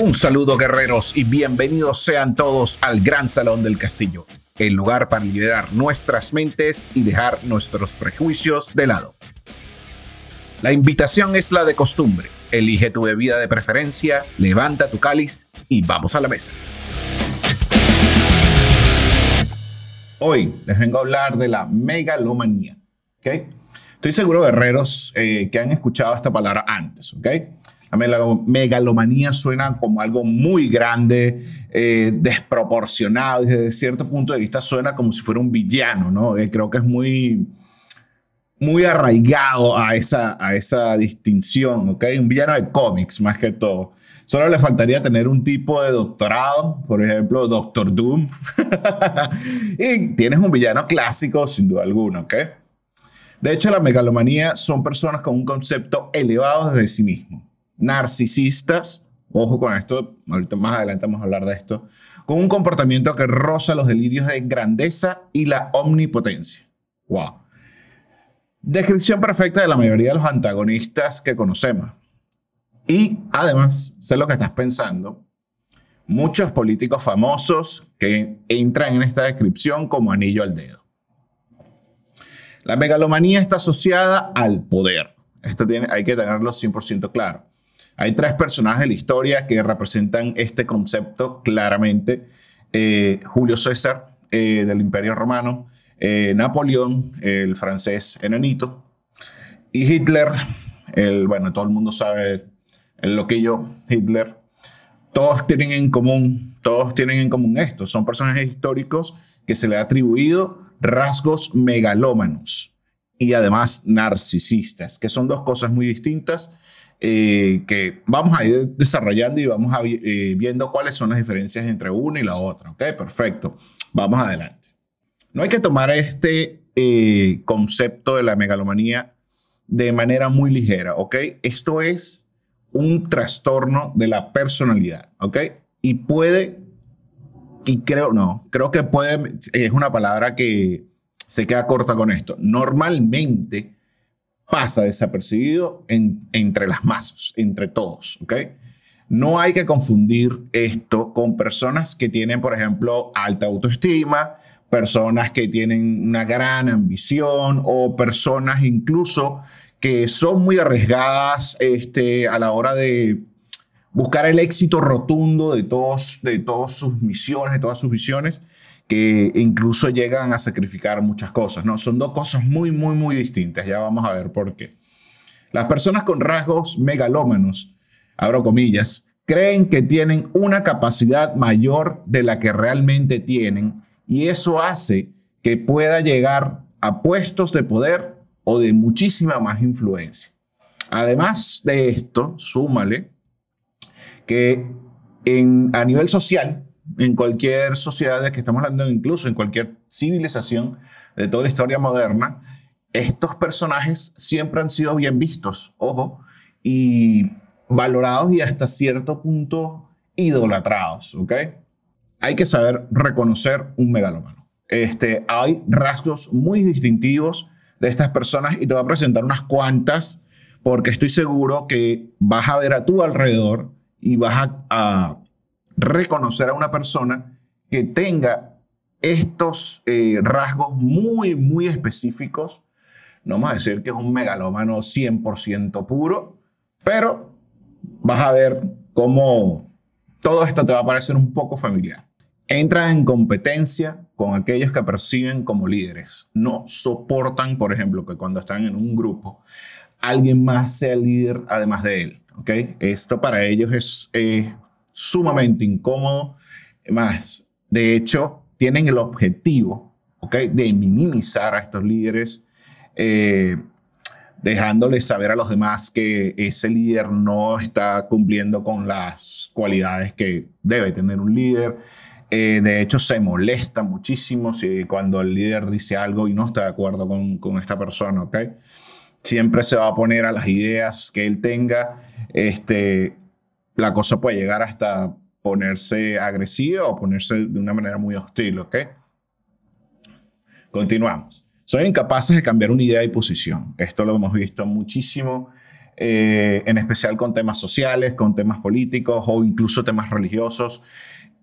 Un saludo guerreros y bienvenidos sean todos al Gran Salón del Castillo, el lugar para liberar nuestras mentes y dejar nuestros prejuicios de lado. La invitación es la de costumbre. Elige tu bebida de preferencia, levanta tu cáliz y vamos a la mesa. Hoy les vengo a hablar de la megalomanía. ¿okay? Estoy seguro, guerreros, eh, que han escuchado esta palabra antes. ¿okay? La megalomanía suena como algo muy grande, eh, desproporcionado, desde cierto punto de vista suena como si fuera un villano, ¿no? Eh, creo que es muy, muy arraigado a esa, a esa distinción, ¿ok? Un villano de cómics más que todo. Solo le faltaría tener un tipo de doctorado, por ejemplo, Doctor Doom. y tienes un villano clásico, sin duda alguna, ¿ok? De hecho, la megalomanía son personas con un concepto elevado de sí mismo narcisistas, ojo con esto, ahorita más adelante vamos a hablar de esto, con un comportamiento que roza los delirios de grandeza y la omnipotencia. Wow. Descripción perfecta de la mayoría de los antagonistas que conocemos. Y además, sé lo que estás pensando, muchos políticos famosos que entran en esta descripción como anillo al dedo. La megalomanía está asociada al poder. Esto tiene, hay que tenerlo 100% claro. Hay tres personajes de la historia que representan este concepto claramente. Eh, Julio César eh, del Imperio Romano, eh, Napoleón, el francés enanito, y Hitler, bueno, todo el mundo sabe el loquillo Hitler. Todos tienen en común, todos tienen en común esto. Son personajes históricos que se le ha atribuido rasgos megalómanos y además narcisistas, que son dos cosas muy distintas eh, que vamos a ir desarrollando y vamos a eh, viendo cuáles son las diferencias entre una y la otra. ¿Ok? Perfecto. Vamos adelante. No hay que tomar este eh, concepto de la megalomanía de manera muy ligera. ¿Ok? Esto es un trastorno de la personalidad. ¿Ok? Y puede, y creo, no, creo que puede, es una palabra que se queda corta con esto. Normalmente, pasa desapercibido entre las masas, entre todos. No hay que confundir esto con personas que tienen, por ejemplo, alta autoestima, personas que tienen una gran ambición o personas incluso que son muy arriesgadas este, a la hora de buscar el éxito rotundo de, todos, de todas sus misiones, de todas sus visiones, que incluso llegan a sacrificar muchas cosas, ¿no? Son dos cosas muy, muy, muy distintas. Ya vamos a ver por qué. Las personas con rasgos megalómanos, abro comillas, creen que tienen una capacidad mayor de la que realmente tienen y eso hace que pueda llegar a puestos de poder o de muchísima más influencia. Además de esto, súmale que en, a nivel social, en cualquier sociedad de que estamos hablando, incluso en cualquier civilización de toda la historia moderna, estos personajes siempre han sido bien vistos, ojo, y valorados y hasta cierto punto idolatrados, ¿ok? Hay que saber reconocer un megalómano. Este, hay rasgos muy distintivos de estas personas y te voy a presentar unas cuantas porque estoy seguro que vas a ver a tu alrededor y vas a reconocer a una persona que tenga estos eh, rasgos muy, muy específicos. No vamos a decir que es un megalómano 100% puro, pero vas a ver cómo todo esto te va a parecer un poco familiar. Entra en competencia con aquellos que perciben como líderes. No soportan, por ejemplo, que cuando están en un grupo, alguien más sea líder además de él. ¿okay? Esto para ellos es eh, sumamente incómodo. Más, de hecho, tienen el objetivo ¿okay? de minimizar a estos líderes, eh, dejándoles saber a los demás que ese líder no está cumpliendo con las cualidades que debe tener un líder. Eh, de hecho, se molesta muchísimo si cuando el líder dice algo y no está de acuerdo con, con esta persona, ¿ok? Siempre se va a poner a las ideas que él tenga. Este, la cosa puede llegar hasta ponerse agresiva o ponerse de una manera muy hostil, ¿ok? Continuamos. Son incapaces de cambiar una idea y posición. Esto lo hemos visto muchísimo, eh, en especial con temas sociales, con temas políticos o incluso temas religiosos.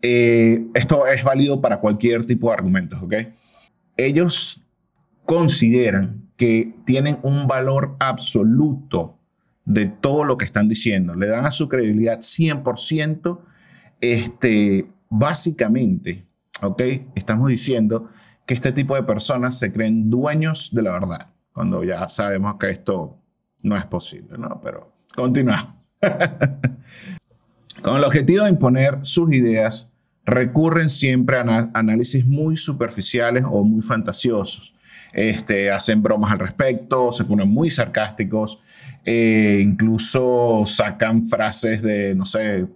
Eh, esto es válido para cualquier tipo de argumentos, ¿ok? Ellos consideran que tienen un valor absoluto de todo lo que están diciendo. Le dan a su credibilidad 100%. Este, básicamente, ¿ok? Estamos diciendo que este tipo de personas se creen dueños de la verdad, cuando ya sabemos que esto no es posible, ¿no? Pero continuamos. Con el objetivo de imponer sus ideas, recurren siempre a análisis muy superficiales o muy fantasiosos. Este, hacen bromas al respecto, se ponen muy sarcásticos, eh, incluso sacan frases de, no sé,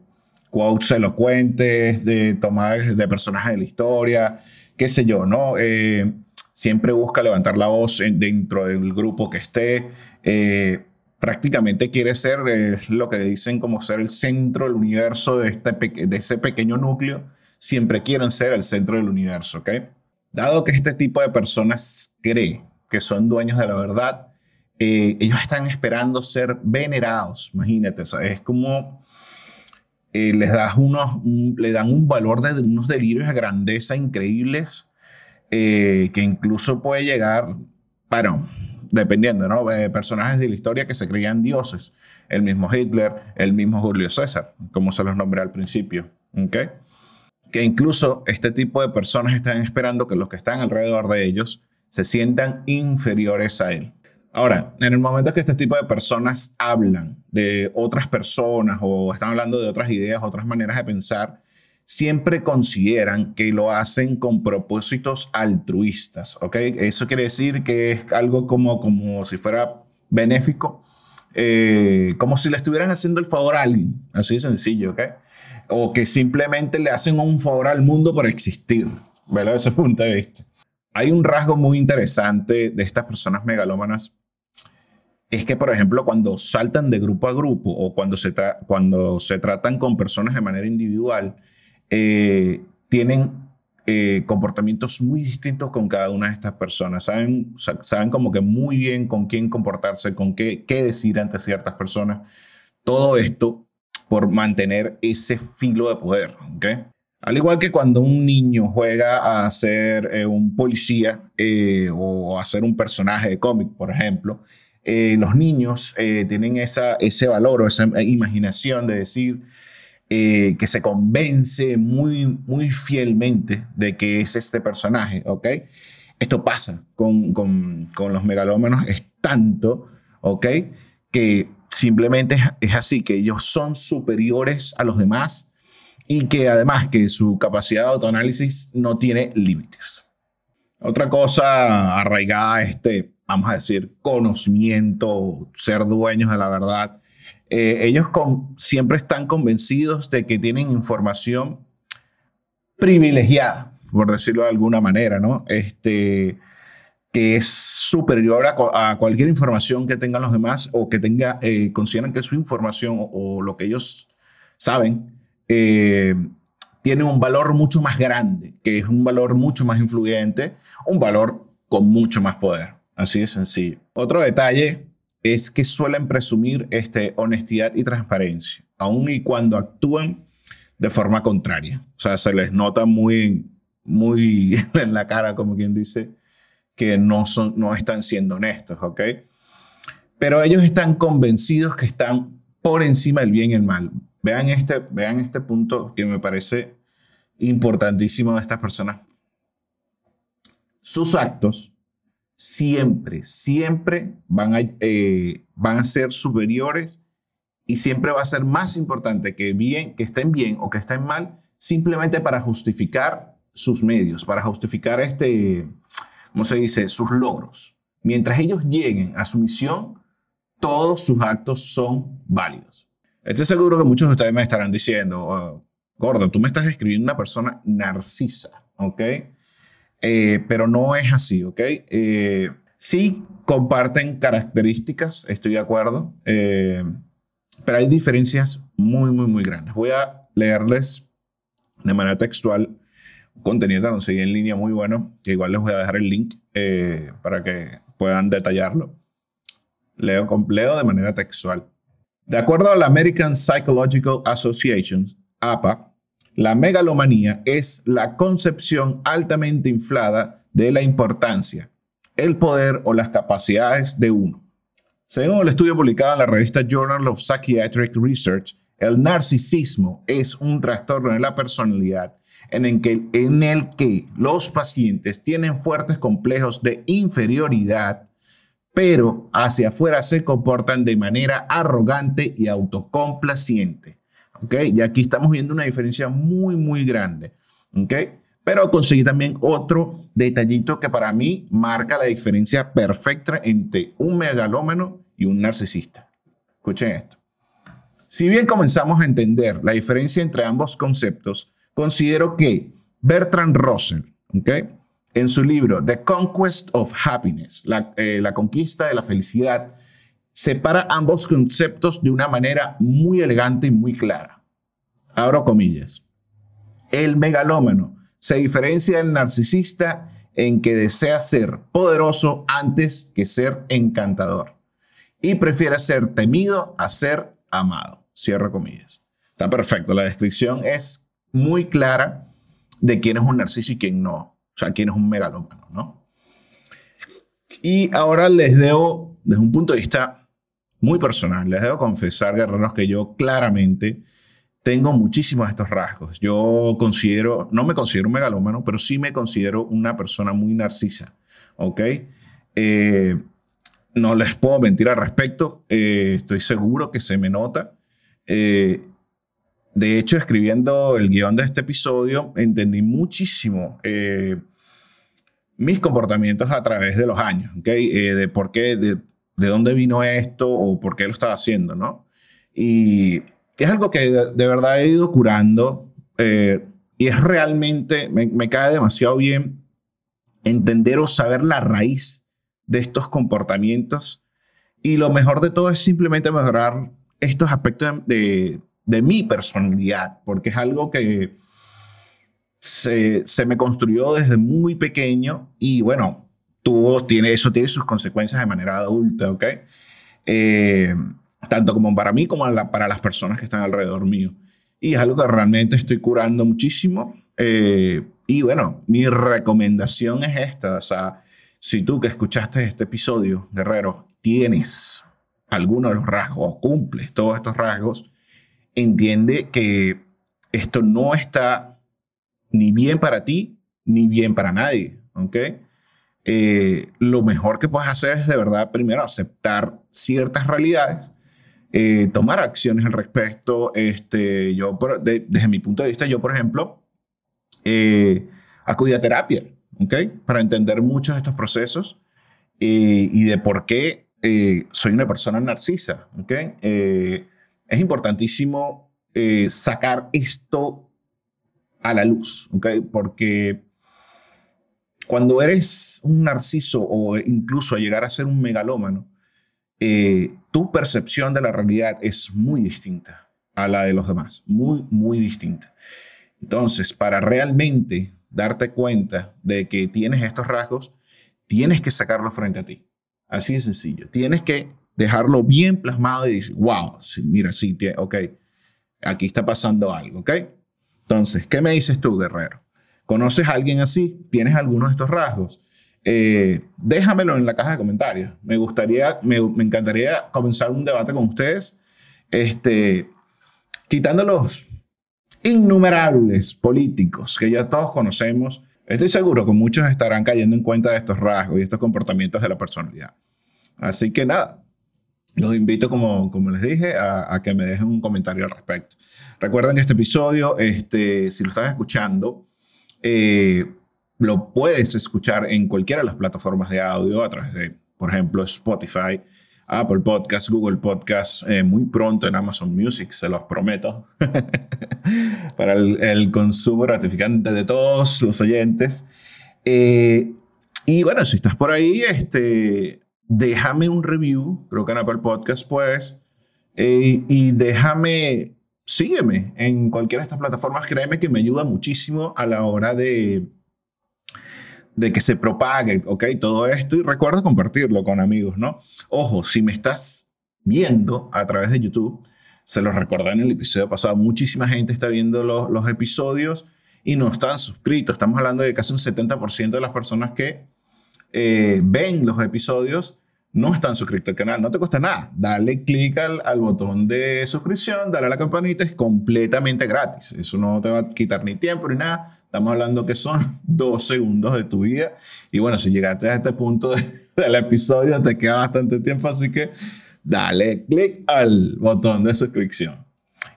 quotes elocuentes, de tomadas de personajes de la historia, qué sé yo, ¿no? Eh, siempre busca levantar la voz dentro del grupo que esté. Eh, prácticamente quiere ser lo que dicen como ser el centro del universo de, este de ese pequeño núcleo. Siempre quieren ser el centro del universo, ¿ok? Dado que este tipo de personas cree que son dueños de la verdad, eh, ellos están esperando ser venerados, imagínate, es como eh, les das unos, le dan un valor de unos delirios de grandeza increíbles eh, que incluso puede llegar, bueno, dependiendo, ¿no? personajes de la historia que se creían dioses, el mismo Hitler, el mismo Julio César, como se los nombré al principio, ¿ok? Incluso este tipo de personas están esperando que los que están alrededor de ellos se sientan inferiores a él. Ahora, en el momento que este tipo de personas hablan de otras personas o están hablando de otras ideas, otras maneras de pensar, siempre consideran que lo hacen con propósitos altruistas, ¿ok? Eso quiere decir que es algo como, como si fuera benéfico, eh, como si le estuvieran haciendo el favor a alguien, así de sencillo, ¿ok? O que simplemente le hacen un favor al mundo por existir, ¿verdad? Desde ese punto de vista. Hay un rasgo muy interesante de estas personas megalómanas es que, por ejemplo, cuando saltan de grupo a grupo o cuando se, cuando se tratan con personas de manera individual, eh, tienen eh, comportamientos muy distintos con cada una de estas personas. Saben, saben como que muy bien con quién comportarse, con qué, qué decir ante ciertas personas. Todo esto por mantener ese filo de poder. ¿okay? Al igual que cuando un niño juega a ser eh, un policía o a ser un personaje de cómic, por ejemplo, eh, los niños eh, tienen esa, ese valor o esa imaginación de decir eh, que se convence muy, muy fielmente de que es este personaje, ¿ok? Esto pasa con, con, con los megalómanos, es tanto, ¿ok? Que simplemente es así, que ellos son superiores a los demás y que además que su capacidad de autoanálisis no tiene límites. Otra cosa arraigada a este vamos a decir, conocimiento, ser dueños de la verdad. Eh, ellos siempre están convencidos de que tienen información privilegiada, por decirlo de alguna manera, ¿no? Este, que es superior a, cualquier información que tengan los demás o que tenga, eh, consideran que su información o, lo que ellos saben eh, tiene un valor mucho más grande, que es un valor mucho más influyente, un valor con mucho más poder. Así de sencillo. Otro detalle es que suelen presumir este, honestidad y transparencia, aun y cuando actúan de forma contraria. O sea, se les nota muy, muy en la cara, como quien dice, que no, son, no están siendo honestos, ¿ok? Pero ellos están convencidos que están por encima del bien y el mal. Vean este, vean este punto que me parece importantísimo de estas personas. Sus actos siempre, siempre van a, eh, van a ser superiores y siempre va a ser más importante que, bien, que estén bien o que estén mal, simplemente para justificar sus medios, para justificar este, ¿cómo se dice?, sus logros. Mientras ellos lleguen a su misión, todos sus actos son válidos. Estoy seguro que muchos de ustedes me estarán diciendo, oh, Gordo, tú me estás escribiendo una persona narcisa, ¿ok? Eh, pero no es así, ¿ok? Eh, sí comparten características, estoy de acuerdo, eh, pero hay diferencias muy, muy, muy grandes. Voy a leerles de manera textual contenido que conseguí en línea muy bueno, que igual les voy a dejar el link para que puedan detallarlo. Leo, leo de manera textual. De acuerdo a la American Psychological Association, APA, la megalomanía es la concepción altamente inflada de la importancia, el poder o las capacidades de uno. Según el estudio publicado en la revista Journal of Psychiatric Research, el narcisismo es un trastorno de la personalidad en el, que, en el que los pacientes tienen fuertes complejos de inferioridad, pero hacia afuera se comportan de manera arrogante y autocomplaciente. ¿ok? Y aquí estamos viendo una diferencia muy, muy grande, ¿ok? Pero conseguí también otro detallito que para mí marca la diferencia perfecta entre un megalómano y un narcisista. Escuchen esto. Si bien comenzamos a entender la diferencia entre ambos conceptos, considero que Bertrand Russell, en su libro The Conquest of Happiness, la, eh, la conquista de la felicidad, separa ambos conceptos de una manera muy elegante y muy clara. Abro comillas. El megalómano se diferencia del narcisista en que desea ser poderoso antes que ser encantador y prefiere ser temido a ser amado. Cierro comillas. Está perfecto. La descripción es muy clara de quién es un narciso y quién no. O sea, quién es un megalómano, ¿no? Y ahora les debo, desde un punto de vista muy personal. Les debo confesar, guerreros, que yo claramente tengo muchísimos de estos rasgos. Yo considero, no me considero un megalómano, pero sí me considero una persona muy narcisa. ¿Ok? Eh, no les puedo mentir al respecto. Eh, estoy seguro que se me nota. Eh, de hecho, escribiendo el guion de este episodio, entendí muchísimo mis comportamientos a través de los años, ¿ok? de por qué, de, de dónde vino esto o por qué lo estaba haciendo, ¿no? Y es algo que de, verdad he ido curando eh, y es realmente, me, cae demasiado bien entender o saber la raíz de estos comportamientos y lo mejor de todo es simplemente mejorar estos aspectos de, de mi personalidad, porque es algo que se, se, me construyó desde muy pequeño y bueno, tiene, eso tiene sus consecuencias de manera adulta, ¿ok? Eh, tanto como para mí como para las personas que están alrededor mío. Y es algo que realmente estoy curando muchísimo. Eh, y bueno, mi recomendación es esta, o sea, si tú que escuchaste este episodio, guerrero, tienes alguno de los rasgos o cumples todos estos rasgos, entiende que esto no está ni bien para ti ni bien para nadie, ¿ok? Eh, lo mejor que puedes hacer es de verdad primero aceptar ciertas realidades, eh, tomar acciones al respecto. Este, yo, desde mi punto de vista, yo, por ejemplo, eh, acudí a terapia, ¿ok? Para entender muchos de estos procesos y de por qué soy una persona narcisa, ¿ok? Es importantísimo sacar esto a la luz, ¿ok? Porque cuando eres un narciso o incluso llegar a ser un megalómano, eh, tu percepción de la realidad es muy distinta a la de los demás, muy, muy distinta. Entonces, para realmente darte cuenta de que tienes estos rasgos, tienes que sacarlo frente a ti. Así de sencillo. Tienes que dejarlo bien plasmado y decir, wow, mira, sí, ok, aquí está pasando algo, ok. Entonces, ¿qué me dices tú, guerrero? ¿Conoces a alguien así? ¿Tienes algunos de estos rasgos? Eh, déjamelo en la caja de comentarios. Me gustaría, me, encantaría comenzar un debate con ustedes, este, quitando los innumerables políticos que ya todos conocemos. Estoy seguro que muchos estarán cayendo en cuenta de estos rasgos y estos comportamientos de la personalidad. Así que nada, los invito, como, como les dije, a, que me dejen un comentario al respecto. Recuerden que este episodio, este, si lo estás escuchando, eh, lo puedes escuchar en cualquiera de las plataformas de audio a través de, por ejemplo, Spotify, Apple Podcasts, Google Podcasts, eh, muy pronto en Amazon Music, se los prometo, para el, consumo gratificante de todos los oyentes. Eh, y bueno, si estás por ahí, este, déjame un review, creo que en Apple Podcasts, pues, y déjame, sígueme en cualquiera de estas plataformas, créeme que me ayuda muchísimo a la hora de de que se propague, ¿ok? Todo esto y recuerda compartirlo con amigos, ¿no? Ojo, si me estás viendo a través de YouTube, se los recordé en el episodio pasado, muchísima gente está viendo los, los episodios y no están suscritos. Estamos hablando de casi un 70% de las personas que eh, ven los episodios no están suscritos al canal, no te cuesta nada. Dale clic al, botón de suscripción, dale a la campanita, es completamente gratis. Eso no te va a quitar ni tiempo ni nada. Estamos hablando que son dos segundos de tu vida. Y bueno, si llegaste a este punto del episodio, te queda bastante tiempo, así que dale clic al botón de suscripción.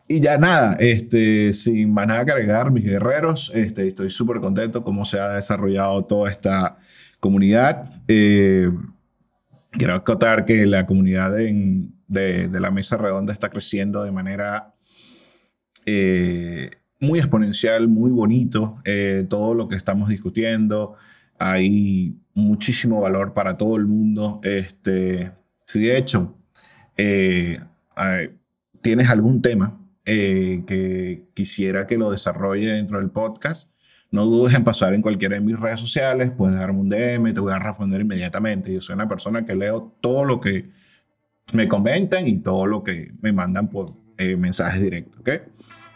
Y ya nada, este, sin más nada que agregar, mis guerreros, este, estoy súper contento cómo se ha desarrollado toda esta comunidad. Eh, Quiero acotar que la comunidad de, la mesa redonda está creciendo de manera eh, muy exponencial, muy bonito. Eh, todo lo que estamos discutiendo, hay muchísimo valor para todo el mundo. Este, si de hecho tienes algún tema que quisiera que lo desarrolle dentro del podcast, no dudes en pasar en cualquiera de mis redes sociales, puedes darme un DM, te voy a responder inmediatamente. Yo soy una persona que leo todo lo que me comentan y todo lo que me mandan por eh, mensajes directos, ¿ok?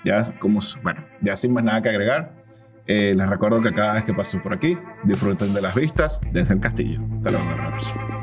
Ya, como, bueno, ya sin más nada que agregar, eh, les recuerdo que cada vez que paso por aquí, disfruten de las vistas desde el castillo. Hasta luego,